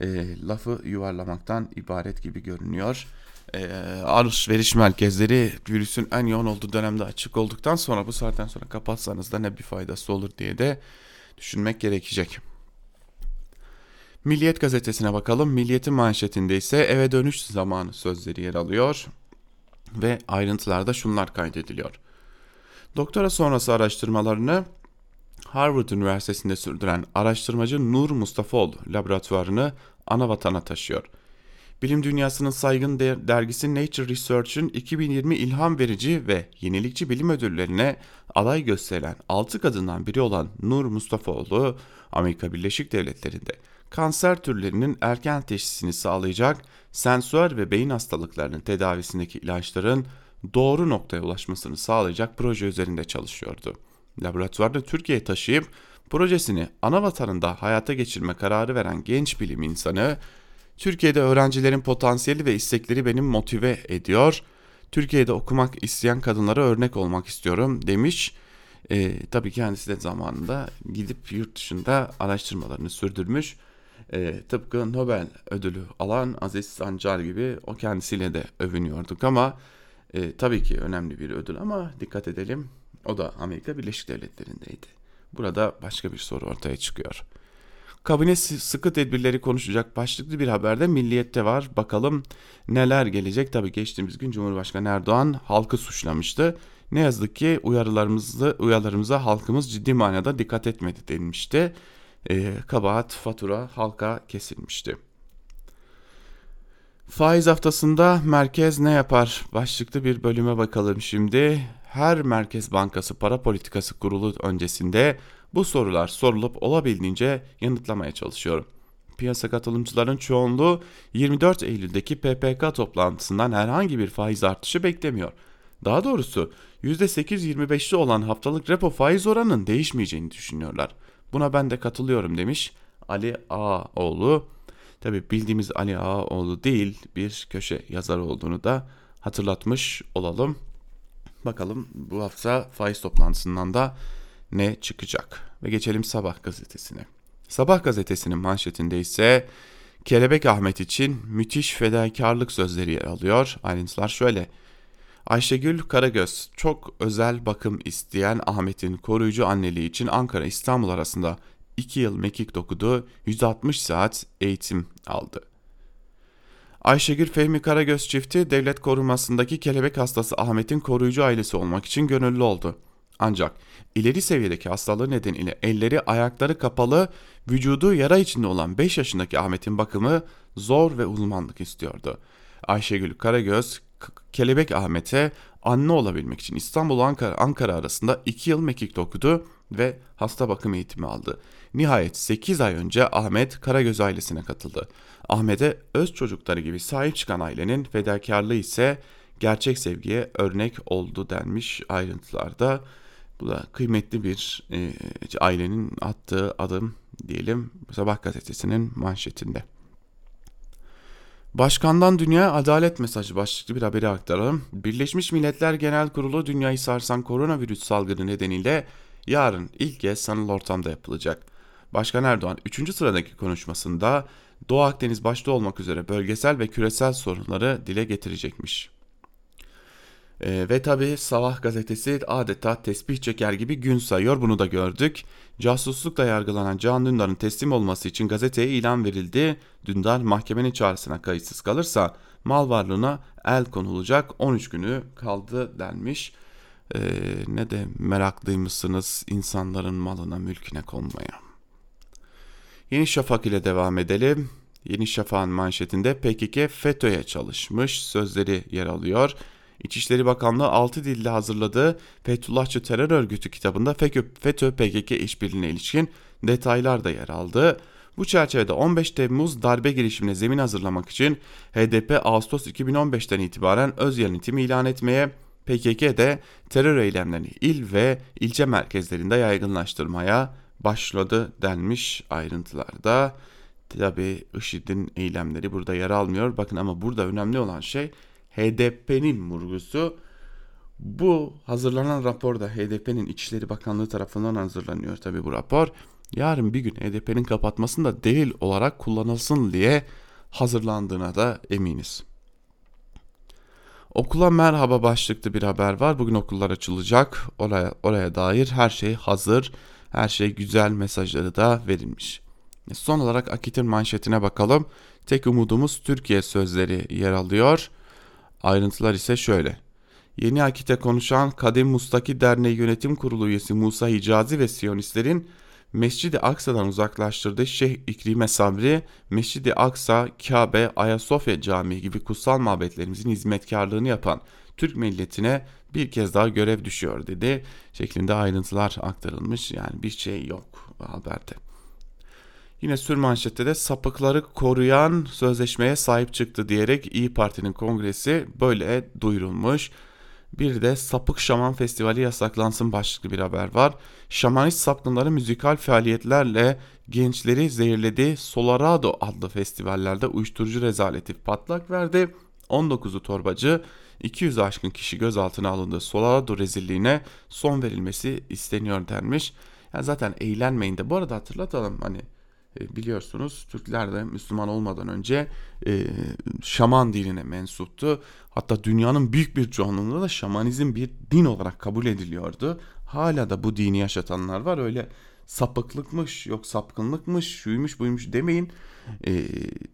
e, lafı yuvarlamaktan ibaret gibi görünüyor. E, alışveriş merkezleri virüsün en yoğun olduğu dönemde açık olduktan sonra bu saatten sonra kapatsanız da ne bir faydası olur diye de düşünmek gerekecek. Milliyet gazetesine bakalım. Milliyet'in manşetinde ise eve dönüş zamanı sözleri yer alıyor ve ayrıntılarda şunlar kaydediliyor. Doktora sonrası araştırmalarını Harvard Üniversitesi'nde sürdüren araştırmacı Nur Mustafaoğlu laboratuvarını ana vatana taşıyor. Bilim dünyasının saygın dergisi Nature Research'ın 2020 ilham verici ve yenilikçi bilim ödüllerine aday gösterilen 6 kadından biri olan Nur Mustafaoğlu, Amerika Birleşik Devletleri'nde kanser türlerinin erken teşhisini sağlayacak sensör ve beyin hastalıklarının tedavisindeki ilaçların doğru noktaya ulaşmasını sağlayacak proje üzerinde çalışıyordu. Laboratuvarda Türkiye'ye taşıyıp projesini ana vatanında hayata geçirme kararı veren genç bilim insanı, Türkiye'de öğrencilerin potansiyeli ve istekleri beni motive ediyor. Türkiye'de okumak isteyen kadınlara örnek olmak istiyorum demiş. E, tabii kendisi de zamanında gidip yurt dışında araştırmalarını sürdürmüş. E, tıpkı Nobel ödülü alan Aziz Sancar gibi o kendisiyle de övünüyorduk ama e, tabii ki önemli bir ödül ama dikkat edelim o da Amerika Birleşik Devletleri'ndeydi. Burada başka bir soru ortaya çıkıyor. Kabine sıkı tedbirleri konuşacak başlıklı bir haberde Milliyet'te var. Bakalım neler gelecek. Tabii geçtiğimiz gün Cumhurbaşkanı Erdoğan halkı suçlamıştı. Ne yazık ki uyarılarımızı, uyarılarımıza halkımız ciddi manada dikkat etmedi denmişti. E, kabahat fatura halka kesilmişti. Faiz haftasında merkez ne yapar? Başlıklı bir bölüme bakalım şimdi. Her Merkez Bankası Para Politikası Kurulu öncesinde bu sorular sorulup olabildiğince yanıtlamaya çalışıyorum. Piyasa katılımcıların çoğunluğu 24 Eylül'deki PPK toplantısından herhangi bir faiz artışı beklemiyor. Daha doğrusu %8-25'li olan haftalık repo faiz oranının değişmeyeceğini düşünüyorlar. Buna ben de katılıyorum demiş Ali Ağaoğlu. Tabi bildiğimiz Ali Ağaoğlu değil bir köşe yazar olduğunu da hatırlatmış olalım. Bakalım bu hafta faiz toplantısından da ne çıkacak. Ve geçelim Sabah gazetesine. Sabah gazetesinin manşetinde ise Kelebek Ahmet için müthiş fedakarlık sözleri yer alıyor. Ayrıntılar şöyle. Ayşegül Karagöz çok özel bakım isteyen Ahmet'in koruyucu anneliği için Ankara İstanbul arasında 2 yıl mekik dokudu, 160 saat eğitim aldı. Ayşegül Fehmi Karagöz çifti devlet korumasındaki kelebek hastası Ahmet'in koruyucu ailesi olmak için gönüllü oldu. Ancak ileri seviyedeki hastalığı nedeniyle elleri ayakları kapalı, vücudu yara içinde olan 5 yaşındaki Ahmet'in bakımı zor ve uzmanlık istiyordu. Ayşegül Karagöz Kelebek Ahmet'e anne olabilmek için İstanbul Ankara, Ankara arasında 2 yıl mekik okudu ve hasta bakım eğitimi aldı. Nihayet 8 ay önce Ahmet Karagöz ailesine katıldı. Ahmet'e öz çocukları gibi sahip çıkan ailenin fedakarlığı ise gerçek sevgiye örnek oldu denmiş ayrıntılarda. Bu da kıymetli bir e, ailenin attığı adım diyelim Sabah gazetesinin manşetinde. Başkandan Dünya Adalet Mesajı başlıklı bir haberi aktaralım. Birleşmiş Milletler Genel Kurulu dünyayı sarsan koronavirüs salgını nedeniyle yarın ilk kez sanal ortamda yapılacak. Başkan Erdoğan 3. sıradaki konuşmasında Doğu Akdeniz başta olmak üzere bölgesel ve küresel sorunları dile getirecekmiş. E, ve tabi Sabah gazetesi adeta tesbih çeker gibi gün sayıyor bunu da gördük. Casuslukla yargılanan Can Dündar'ın teslim olması için gazeteye ilan verildi. Dündar mahkemenin çağrısına kayıtsız kalırsa mal varlığına el konulacak 13 günü kaldı denmiş. Ee, ne de meraklıymışsınız insanların malına mülküne konmaya. Yeni Şafak ile devam edelim. Yeni Şafak'ın manşetinde PKK FETÖ'ye çalışmış sözleri yer alıyor. İçişleri Bakanlığı 6 dilde hazırladığı Fethullahçı Terör Örgütü kitabında FETÖ-PKK işbirliğine ilişkin detaylar da yer aldı. Bu çerçevede 15 Temmuz darbe girişimine zemin hazırlamak için HDP Ağustos 2015'ten itibaren öz yönetimi ilan etmeye, PKK de terör eylemlerini il ve ilçe merkezlerinde yaygınlaştırmaya başladı denmiş ayrıntılarda. Tabi IŞİD'in eylemleri burada yer almıyor. Bakın ama burada önemli olan şey HDP'nin vurgusu. Bu hazırlanan rapor da HDP'nin İçişleri Bakanlığı tarafından hazırlanıyor tabi bu rapor. Yarın bir gün HDP'nin kapatmasında delil olarak kullanılsın diye hazırlandığına da eminiz. Okula merhaba başlıklı bir haber var. Bugün okullar açılacak. Oraya, oraya dair her şey hazır. Her şey güzel mesajları da verilmiş. Son olarak Akit'in manşetine bakalım. Tek umudumuz Türkiye sözleri yer alıyor. Ayrıntılar ise şöyle. Yeni Akit'e konuşan Kadim Mustaki Derneği Yönetim Kurulu üyesi Musa Hicazi ve Siyonistlerin Mescid-i Aksa'dan uzaklaştırdığı Şeyh İkrime Sabri, Mescid-i Aksa, Kabe, Ayasofya Camii gibi kutsal mabetlerimizin hizmetkarlığını yapan Türk milletine bir kez daha görev düşüyor dedi. Şeklinde ayrıntılar aktarılmış. Yani bir şey yok haberde. Yine sür manşette de sapıkları koruyan sözleşmeye sahip çıktı diyerek İyi Parti'nin kongresi böyle duyurulmuş. Bir de Sapık Şaman Festivali yasaklansın başlıklı bir haber var. Şamanist sapkınları müzikal faaliyetlerle gençleri zehirledi. Solarado adlı festivallerde uyuşturucu rezaleti patlak verdi. 19'u torbacı 200 aşkın kişi gözaltına alındı. Solarado rezilliğine son verilmesi isteniyor denmiş. Yani zaten eğlenmeyin de bu arada hatırlatalım hani biliyorsunuz Türkler de Müslüman olmadan önce e, şaman dinine mensuptu. Hatta dünyanın büyük bir çoğunluğunda da şamanizm bir din olarak kabul ediliyordu. Hala da bu dini yaşatanlar var. Öyle sapıklıkmış, yok sapkınlıkmış, şuymuş buymuş demeyin. E,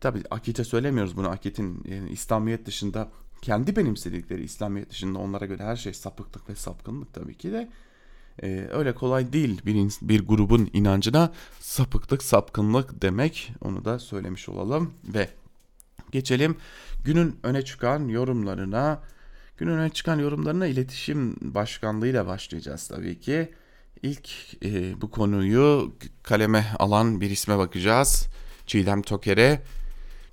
tabii akite söylemiyoruz bunu. Akitin yani İslamiyet dışında kendi benimsedikleri İslamiyet dışında onlara göre her şey sapıklık ve sapkınlık tabii ki de e, öyle kolay değil bir, bir grubun inancına sapıklık sapkınlık demek. Onu da söylemiş olalım ve geçelim günün öne çıkan yorumlarına. Günün öne çıkan yorumlarına iletişim başkanlığıyla başlayacağız tabii ki. İlk e, bu konuyu kaleme alan bir isme bakacağız. Çiğdem Toker'e.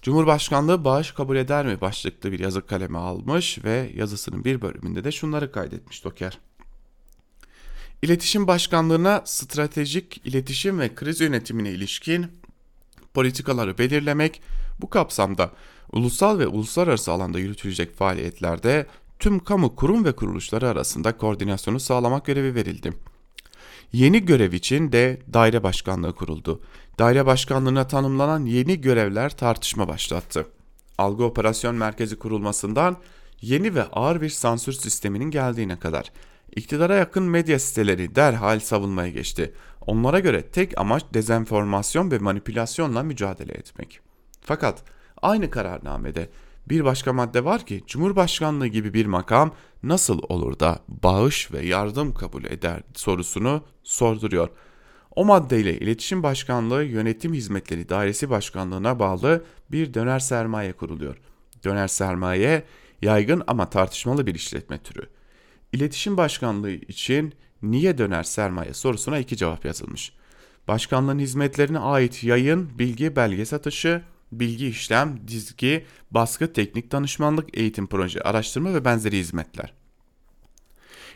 Cumhurbaşkanlığı bağış kabul eder mi? başlıklı bir yazı kaleme almış ve yazısının bir bölümünde de şunları kaydetmiş Toker. İletişim Başkanlığı'na stratejik iletişim ve kriz yönetimine ilişkin politikaları belirlemek, bu kapsamda ulusal ve uluslararası alanda yürütülecek faaliyetlerde tüm kamu kurum ve kuruluşları arasında koordinasyonu sağlamak görevi verildi. Yeni görev için de daire başkanlığı kuruldu. Daire başkanlığına tanımlanan yeni görevler tartışma başlattı. Algı operasyon merkezi kurulmasından yeni ve ağır bir sansür sisteminin geldiğine kadar İktidara yakın medya siteleri derhal savunmaya geçti. Onlara göre tek amaç dezenformasyon ve manipülasyonla mücadele etmek. Fakat aynı kararnamede bir başka madde var ki Cumhurbaşkanlığı gibi bir makam nasıl olur da bağış ve yardım kabul eder sorusunu sorduruyor. O maddeyle İletişim Başkanlığı Yönetim Hizmetleri Dairesi Başkanlığı'na bağlı bir döner sermaye kuruluyor. Döner sermaye yaygın ama tartışmalı bir işletme türü. İletişim Başkanlığı için niye döner sermaye sorusuna iki cevap yazılmış. Başkanlığın hizmetlerine ait yayın, bilgi, belge satışı, bilgi işlem, dizgi, baskı, teknik danışmanlık, eğitim proje, araştırma ve benzeri hizmetler.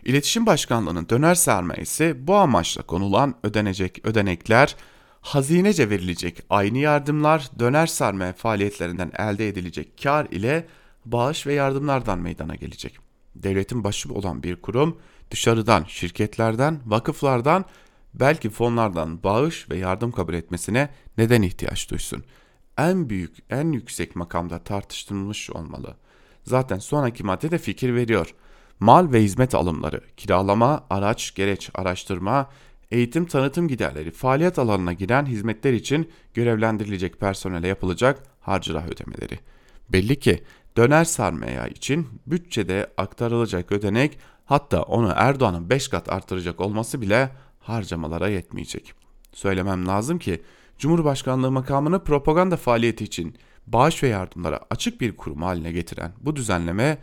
İletişim Başkanlığı'nın döner sermayesi bu amaçla konulan ödenecek ödenekler, hazinece verilecek aynı yardımlar, döner sermaye faaliyetlerinden elde edilecek kar ile bağış ve yardımlardan meydana gelecek devletin başı olan bir kurum dışarıdan, şirketlerden, vakıflardan, belki fonlardan bağış ve yardım kabul etmesine neden ihtiyaç duysun? En büyük, en yüksek makamda tartışılmış olmalı. Zaten sonraki madde de fikir veriyor. Mal ve hizmet alımları, kiralama, araç, gereç, araştırma, eğitim tanıtım giderleri, faaliyet alanına giren hizmetler için görevlendirilecek personele yapılacak harcırah ödemeleri. Belli ki döner sarmaya için bütçede aktarılacak ödenek hatta onu Erdoğan'ın 5 kat artıracak olması bile harcamalara yetmeyecek. Söylemem lazım ki Cumhurbaşkanlığı makamını propaganda faaliyeti için bağış ve yardımlara açık bir kurum haline getiren bu düzenleme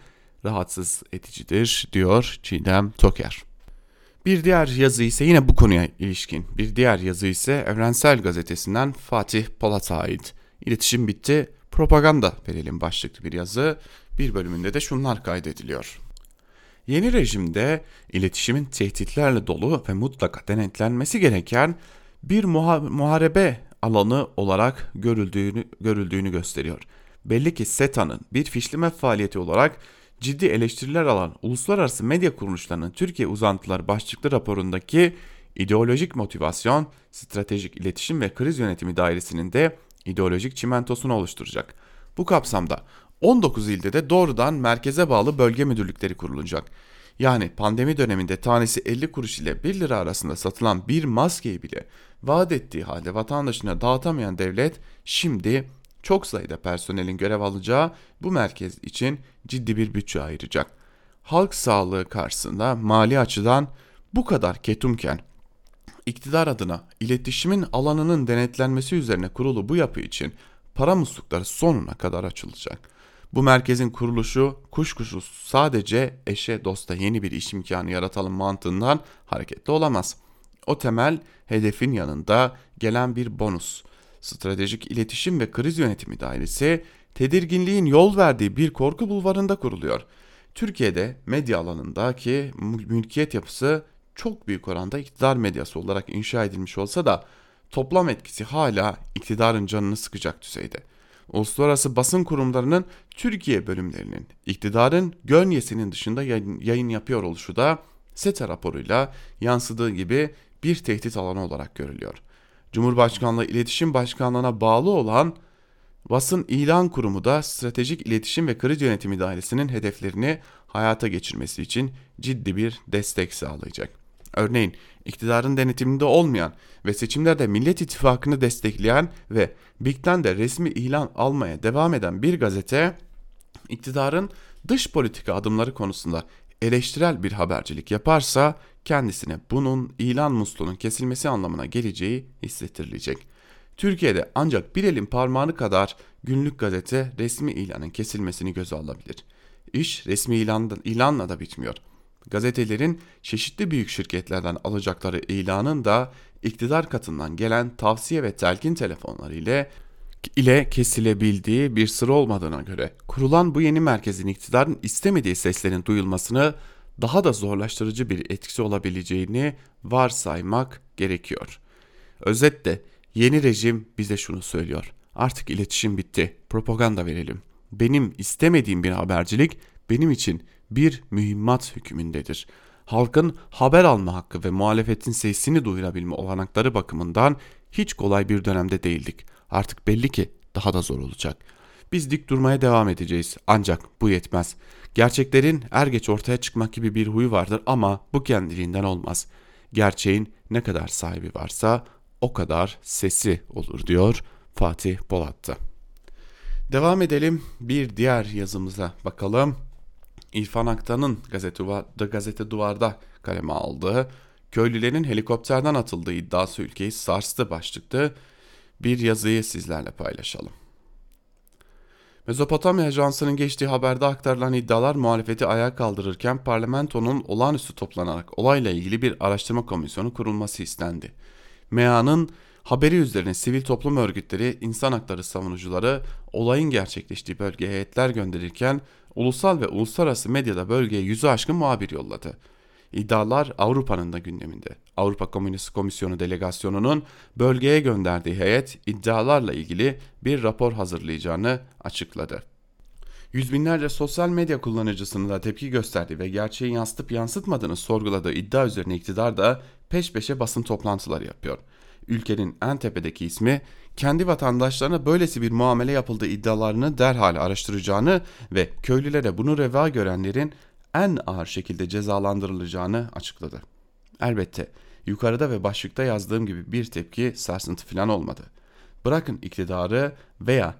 rahatsız edicidir diyor Çiğdem Toker. Bir diğer yazı ise yine bu konuya ilişkin. Bir diğer yazı ise Evrensel Gazetesi'nden Fatih Polat'a ait. İletişim bitti, propaganda verelim başlıklı bir yazı. Bir bölümünde de şunlar kaydediliyor. Yeni rejimde iletişimin tehditlerle dolu ve mutlaka denetlenmesi gereken bir muha muharebe alanı olarak görüldüğünü, görüldüğünü gösteriyor. Belli ki SETA'nın bir fişleme faaliyeti olarak ciddi eleştiriler alan uluslararası medya kuruluşlarının Türkiye uzantıları başlıklı raporundaki ideolojik motivasyon, stratejik iletişim ve kriz yönetimi dairesinin de ideolojik çimentosunu oluşturacak. Bu kapsamda 19 ilde de doğrudan merkeze bağlı bölge müdürlükleri kurulacak. Yani pandemi döneminde tanesi 50 kuruş ile 1 lira arasında satılan bir maskeyi bile vaat ettiği halde vatandaşına dağıtamayan devlet şimdi çok sayıda personelin görev alacağı bu merkez için ciddi bir bütçe ayıracak. Halk sağlığı karşısında mali açıdan bu kadar ketumken iktidar adına iletişimin alanının denetlenmesi üzerine kurulu bu yapı için para muslukları sonuna kadar açılacak. Bu merkezin kuruluşu kuşkusuz sadece eşe dosta yeni bir iş imkanı yaratalım mantığından hareketli olamaz. O temel hedefin yanında gelen bir bonus. Stratejik İletişim ve Kriz Yönetimi Dairesi tedirginliğin yol verdiği bir korku bulvarında kuruluyor. Türkiye'de medya alanındaki mülkiyet yapısı çok büyük oranda iktidar medyası olarak inşa edilmiş olsa da toplam etkisi hala iktidarın canını sıkacak düzeyde. Uluslararası basın kurumlarının Türkiye bölümlerinin iktidarın gönyesinin dışında yayın, yayın yapıyor oluşu da SETA raporuyla yansıdığı gibi bir tehdit alanı olarak görülüyor. Cumhurbaşkanlığı İletişim Başkanlığı'na bağlı olan Basın İlan Kurumu da Stratejik İletişim ve Kriz Yönetimi Dairesi'nin hedeflerini hayata geçirmesi için ciddi bir destek sağlayacak. Örneğin iktidarın denetiminde olmayan ve seçimlerde Millet İttifakı'nı destekleyen ve BİK'ten de resmi ilan almaya devam eden bir gazete iktidarın dış politika adımları konusunda eleştirel bir habercilik yaparsa kendisine bunun ilan musluğunun kesilmesi anlamına geleceği hissettirilecek. Türkiye'de ancak bir elin parmağını kadar günlük gazete resmi ilanın kesilmesini göze alabilir. İş resmi ilanla, ilanla da bitmiyor. Gazetelerin çeşitli büyük şirketlerden alacakları ilanın da iktidar katından gelen tavsiye ve telkin telefonları ile ile kesilebildiği bir sıra olmadığına göre kurulan bu yeni merkezin iktidarın istemediği seslerin duyulmasını daha da zorlaştırıcı bir etkisi olabileceğini varsaymak gerekiyor. Özetle yeni rejim bize şunu söylüyor. Artık iletişim bitti. Propaganda verelim. Benim istemediğim bir habercilik benim için bir mühimmat hükmündedir. Halkın haber alma hakkı ve muhalefetin sesini duyurabilme olanakları bakımından hiç kolay bir dönemde değildik. Artık belli ki daha da zor olacak. Biz dik durmaya devam edeceğiz ancak bu yetmez. Gerçeklerin er geç ortaya çıkmak gibi bir huyu vardır ama bu kendiliğinden olmaz. Gerçeğin ne kadar sahibi varsa o kadar sesi olur diyor Fatih Polat'ta. Devam edelim bir diğer yazımıza bakalım. İrfan Aktan'ın gazete, duvarda kaleme aldığı köylülerin helikopterden atıldığı iddiası ülkeyi sarstı başlıklı bir yazıyı sizlerle paylaşalım. Mezopotamya Ajansı'nın geçtiği haberde aktarılan iddialar muhalefeti ayağa kaldırırken parlamentonun olağanüstü toplanarak olayla ilgili bir araştırma komisyonu kurulması istendi. MEA'nın haberi üzerine sivil toplum örgütleri, insan hakları savunucuları olayın gerçekleştiği bölgeye heyetler gönderirken ulusal ve uluslararası medyada bölgeye yüzü aşkın muhabir yolladı. İddialar Avrupa'nın da gündeminde. Avrupa Komünist Komisyonu delegasyonunun bölgeye gönderdiği heyet iddialarla ilgili bir rapor hazırlayacağını açıkladı. Yüz binlerce sosyal medya kullanıcısının da tepki gösterdiği ve gerçeği yansıtıp yansıtmadığını sorguladığı iddia üzerine iktidar da peş peşe basın toplantıları yapıyor. Ülkenin en tepedeki ismi kendi vatandaşlarına böylesi bir muamele yapıldığı iddialarını derhal araştıracağını ve köylülere bunu reva görenlerin en ağır şekilde cezalandırılacağını açıkladı. Elbette yukarıda ve başlıkta yazdığım gibi bir tepki sarsıntı falan olmadı. Bırakın iktidarı veya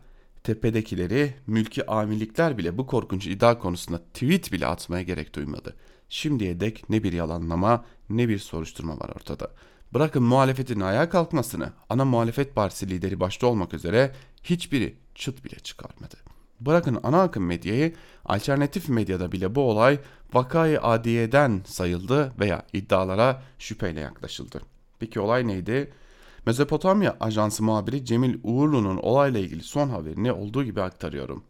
tepedekileri mülki amirlikler bile bu korkunç iddia konusunda tweet bile atmaya gerek duymadı. Şimdiye dek ne bir yalanlama ne bir soruşturma var ortada. Bırakın muhalefetin ayağa kalkmasını, ana muhalefet partisi lideri başta olmak üzere hiçbiri çıt bile çıkarmadı. Bırakın ana akım medyayı, alternatif medyada bile bu olay vakayı adiyeden sayıldı veya iddialara şüpheyle yaklaşıldı. Peki olay neydi? Mezopotamya Ajansı muhabiri Cemil Uğurlu'nun olayla ilgili son haberini olduğu gibi aktarıyorum.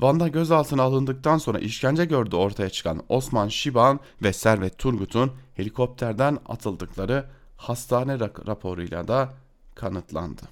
Van'da gözaltına alındıktan sonra işkence gördüğü ortaya çıkan Osman Şiban ve Servet Turgut'un helikopterden atıldıkları hastane raporuyla da kanıtlandı.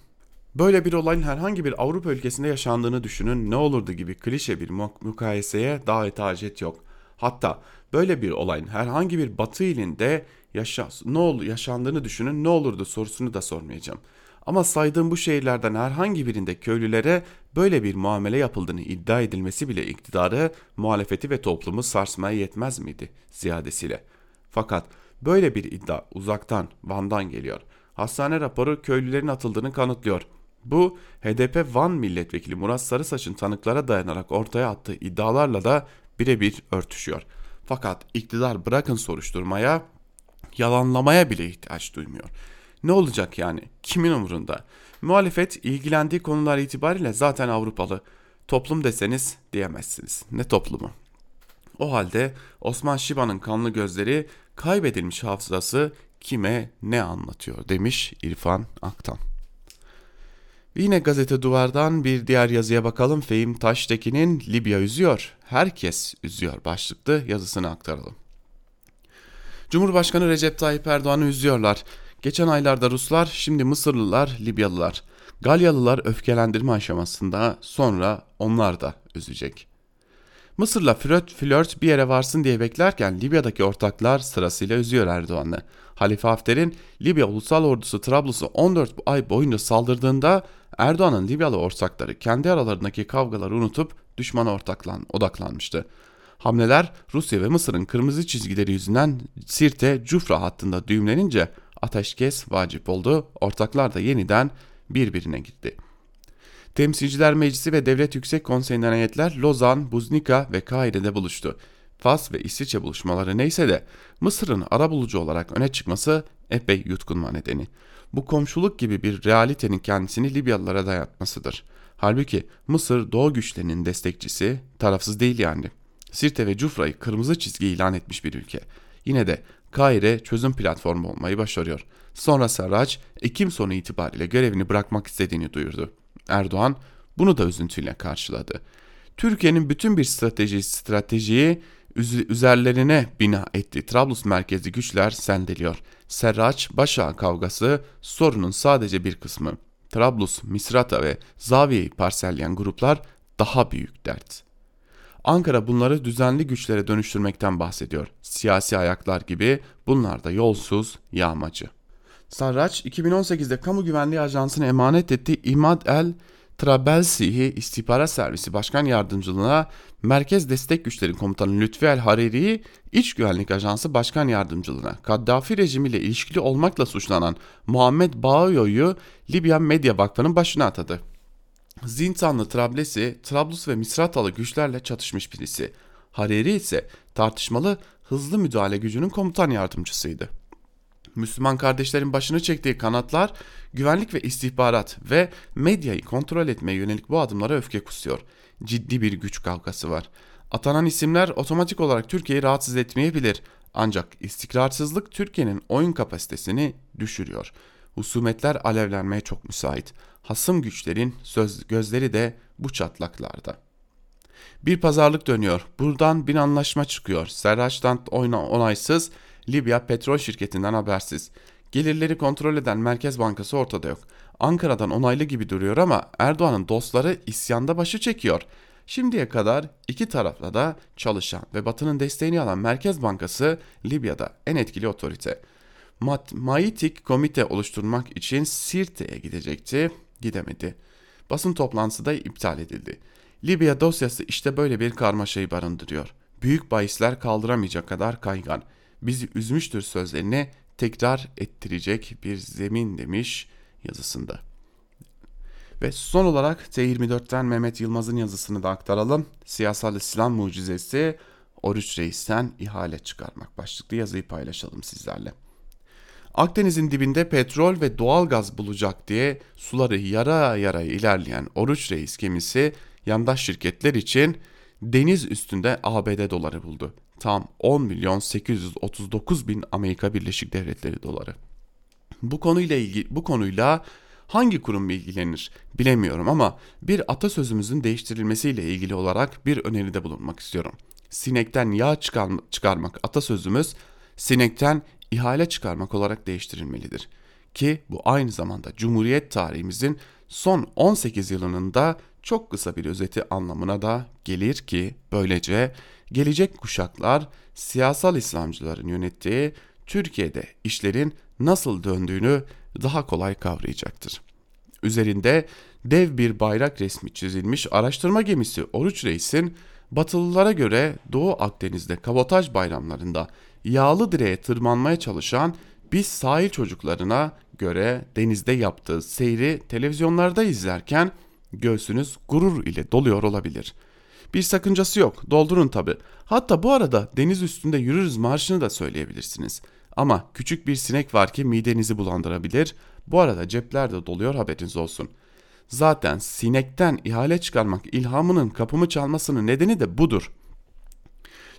Böyle bir olayın herhangi bir Avrupa ülkesinde yaşandığını düşünün ne olurdu gibi klişe bir mukayeseye dahi hacet yok. Hatta böyle bir olayın herhangi bir batı ilinde yaşa ne ol yaşandığını düşünün ne olurdu sorusunu da sormayacağım. Ama saydığım bu şehirlerden herhangi birinde köylülere böyle bir muamele yapıldığını iddia edilmesi bile iktidarı, muhalefeti ve toplumu sarsmaya yetmez miydi ziyadesiyle? Fakat böyle bir iddia uzaktan, Van'dan geliyor. Hastane raporu köylülerin atıldığını kanıtlıyor. Bu HDP Van milletvekili Murat Sarısaç'ın tanıklara dayanarak ortaya attığı iddialarla da birebir örtüşüyor. Fakat iktidar bırakın soruşturmaya, yalanlamaya bile ihtiyaç duymuyor. Ne olacak yani? Kimin umurunda? Muhalefet ilgilendiği konular itibariyle zaten Avrupalı. Toplum deseniz diyemezsiniz. Ne toplumu? O halde Osman Şiba'nın kanlı gözleri kaybedilmiş hafızası kime ne anlatıyor demiş İrfan Aktan. Yine gazete duvardan bir diğer yazıya bakalım. Fehim Taştekin'in Libya üzüyor. Herkes üzüyor başlıklı yazısını aktaralım. Cumhurbaşkanı Recep Tayyip Erdoğan'ı üzüyorlar. Geçen aylarda Ruslar, şimdi Mısırlılar, Libyalılar. Galyalılar öfkelendirme aşamasında sonra onlar da üzecek. Mısır'la flört, flört bir yere varsın diye beklerken Libya'daki ortaklar sırasıyla üzüyor Erdoğan'ı. Halife Hafter'in Libya Ulusal Ordusu Trablus'u 14 ay boyunca saldırdığında Erdoğan'ın Libyalı ortakları kendi aralarındaki kavgaları unutup düşmana ortaklan, odaklanmıştı. Hamleler Rusya ve Mısır'ın kırmızı çizgileri yüzünden Sirte Cufra hattında düğümlenince ateşkes vacip oldu. Ortaklar da yeniden birbirine gitti. Temsilciler Meclisi ve Devlet Yüksek Konseyi'nden heyetler Lozan, Buznika ve Kahire'de buluştu. Fas ve İsviçre buluşmaları neyse de Mısır'ın ara bulucu olarak öne çıkması epey yutkunma nedeni. Bu komşuluk gibi bir realitenin kendisini Libyalılara dayatmasıdır. Halbuki Mısır Doğu güçlerinin destekçisi, tarafsız değil yani. Sirte ve Cufra'yı kırmızı çizgi ilan etmiş bir ülke. Yine de Kahire çözüm platformu olmayı başarıyor. Sonra Sarraç Ekim sonu itibariyle görevini bırakmak istediğini duyurdu. Erdoğan bunu da üzüntüyle karşıladı. Türkiye'nin bütün bir strateji stratejiyi üzerlerine bina etti. Trablus merkezli güçler sendeliyor. Serraç, Başak kavgası sorunun sadece bir kısmı. Trablus, Misrata ve Zaviye'yi parselleyen gruplar daha büyük dert. Ankara bunları düzenli güçlere dönüştürmekten bahsediyor. Siyasi ayaklar gibi bunlar da yolsuz, yağmacı. Sarraç 2018'de Kamu Güvenliği Ajansı'na emanet ettiği İmad el Trabelsi'yi istihbarat servisi başkan yardımcılığına Merkez Destek Güçleri Komutanı Lütfi El Hariri'yi İç Güvenlik Ajansı Başkan Yardımcılığına Kaddafi rejimiyle ilişkili olmakla suçlanan Muhammed Bağoyo'yu Libya Medya Vakfı'nın başına atadı. Zintanlı Trablesi, Trablus ve Misratalı güçlerle çatışmış birisi. Hariri ise tartışmalı hızlı müdahale gücünün komutan yardımcısıydı. Müslüman kardeşlerin başını çektiği kanatlar güvenlik ve istihbarat ve medyayı kontrol etmeye yönelik bu adımlara öfke kusuyor. Ciddi bir güç kavgası var. Atanan isimler otomatik olarak Türkiye'yi rahatsız etmeyebilir. Ancak istikrarsızlık Türkiye'nin oyun kapasitesini düşürüyor. Husumetler alevlenmeye çok müsait. Hasım güçlerin söz, gözleri de bu çatlaklarda. Bir pazarlık dönüyor. Buradan bir anlaşma çıkıyor. Serraç'tan onaysız, Libya petrol şirketinden habersiz. Gelirleri kontrol eden Merkez Bankası ortada yok. Ankara'dan onaylı gibi duruyor ama Erdoğan'ın dostları isyanda başı çekiyor. Şimdiye kadar iki tarafla da çalışan ve Batı'nın desteğini alan Merkez Bankası Libya'da en etkili otorite. Maitik komite oluşturmak için Sirte'ye gidecekti, gidemedi. Basın toplantısı da iptal edildi. Libya dosyası işte böyle bir karmaşayı barındırıyor. Büyük bahisler kaldıramayacak kadar kaygan. Bizi üzmüştür sözlerini tekrar ettirecek bir zemin demiş yazısında. Ve son olarak T24'ten Mehmet Yılmaz'ın yazısını da aktaralım. Siyasal İslam mucizesi Oruç Reis'ten ihale çıkarmak başlıklı yazıyı paylaşalım sizlerle. Akdeniz'in dibinde petrol ve doğal gaz bulacak diye suları yara yara ilerleyen Oruç Reis gemisi yandaş şirketler için deniz üstünde ABD doları buldu. Tam 10 milyon 839 bin Amerika Birleşik Devletleri doları. Bu konuyla ilgili bu konuyla hangi kurum ilgilenir bilemiyorum ama bir atasözümüzün değiştirilmesiyle ilgili olarak bir öneride bulunmak istiyorum. Sinekten yağ çıkarmak atasözümüz sinekten ihale çıkarmak olarak değiştirilmelidir. Ki bu aynı zamanda Cumhuriyet tarihimizin son 18 yılının da çok kısa bir özeti anlamına da gelir ki böylece gelecek kuşaklar siyasal İslamcıların yönettiği Türkiye'de işlerin nasıl döndüğünü daha kolay kavrayacaktır. Üzerinde dev bir bayrak resmi çizilmiş araştırma gemisi Oruç Reis'in Batılılara göre Doğu Akdeniz'de kabotaj bayramlarında yağlı direğe tırmanmaya çalışan biz sahil çocuklarına göre denizde yaptığı seyri televizyonlarda izlerken göğsünüz gurur ile doluyor olabilir. Bir sakıncası yok doldurun tabi. Hatta bu arada deniz üstünde yürürüz marşını da söyleyebilirsiniz. Ama küçük bir sinek var ki midenizi bulandırabilir. Bu arada cepler de doluyor haberiniz olsun. Zaten sinekten ihale çıkarmak ilhamının kapımı çalmasının nedeni de budur.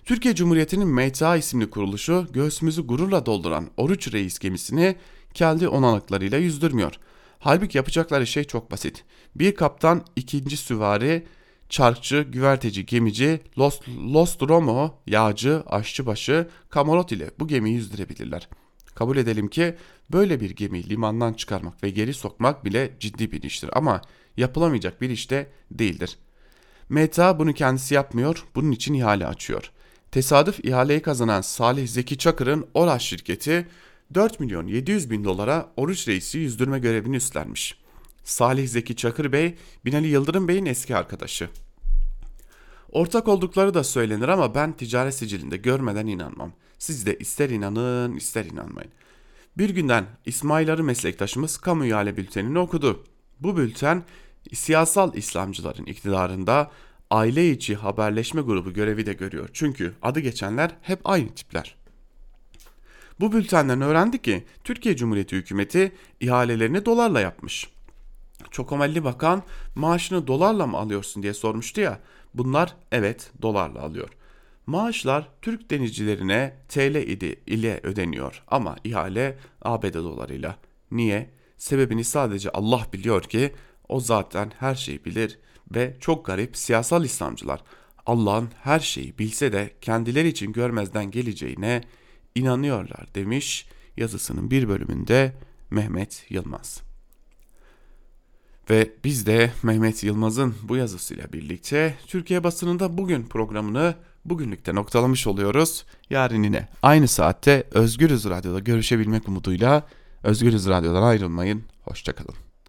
Türkiye Cumhuriyeti'nin MTA isimli kuruluşu göğsümüzü gururla dolduran Oruç Reis gemisini kendi onalıklarıyla yüzdürmüyor. Halbuki yapacakları şey çok basit. Bir kaptan, ikinci süvari, çarkçı, güverteci, gemici, Lost, Lostromo, yağcı, aşçıbaşı, kamarot ile bu gemiyi yüzdürebilirler. Kabul edelim ki böyle bir gemiyi limandan çıkarmak ve geri sokmak bile ciddi bir iştir ama yapılamayacak bir iş de değildir. MTA bunu kendisi yapmıyor, bunun için ihale açıyor. Tesadüf ihaleyi kazanan Salih Zeki Çakır'ın Oraş şirketi 4 milyon 700 bin dolara Oruç Reis'i yüzdürme görevini üstlenmiş. Salih Zeki Çakır Bey, Binali Yıldırım Bey'in eski arkadaşı. Ortak oldukları da söylenir ama ben ticaret sicilinde görmeden inanmam. Siz de ister inanın ister inanmayın. Bir günden İsmail Arı meslektaşımız kamu ihale bültenini okudu. Bu bülten siyasal İslamcıların iktidarında aile içi haberleşme grubu görevi de görüyor. Çünkü adı geçenler hep aynı tipler. Bu bültenden öğrendi ki Türkiye Cumhuriyeti hükümeti ihalelerini dolarla yapmış. Çokomelli Bakan maaşını dolarla mı alıyorsun diye sormuştu ya. Bunlar evet dolarla alıyor. Maaşlar Türk denizcilerine TL ile ödeniyor ama ihale ABD dolarıyla. Niye? Sebebini sadece Allah biliyor ki o zaten her şeyi bilir ve çok garip siyasal İslamcılar Allah'ın her şeyi bilse de kendileri için görmezden geleceğine inanıyorlar demiş yazısının bir bölümünde Mehmet Yılmaz. Ve biz de Mehmet Yılmaz'ın bu yazısıyla birlikte Türkiye basınında bugün programını bugünlükte noktalamış oluyoruz. Yarın yine aynı saatte Özgürüz Radyo'da görüşebilmek umuduyla Özgürüz Radyo'dan ayrılmayın. Hoşçakalın.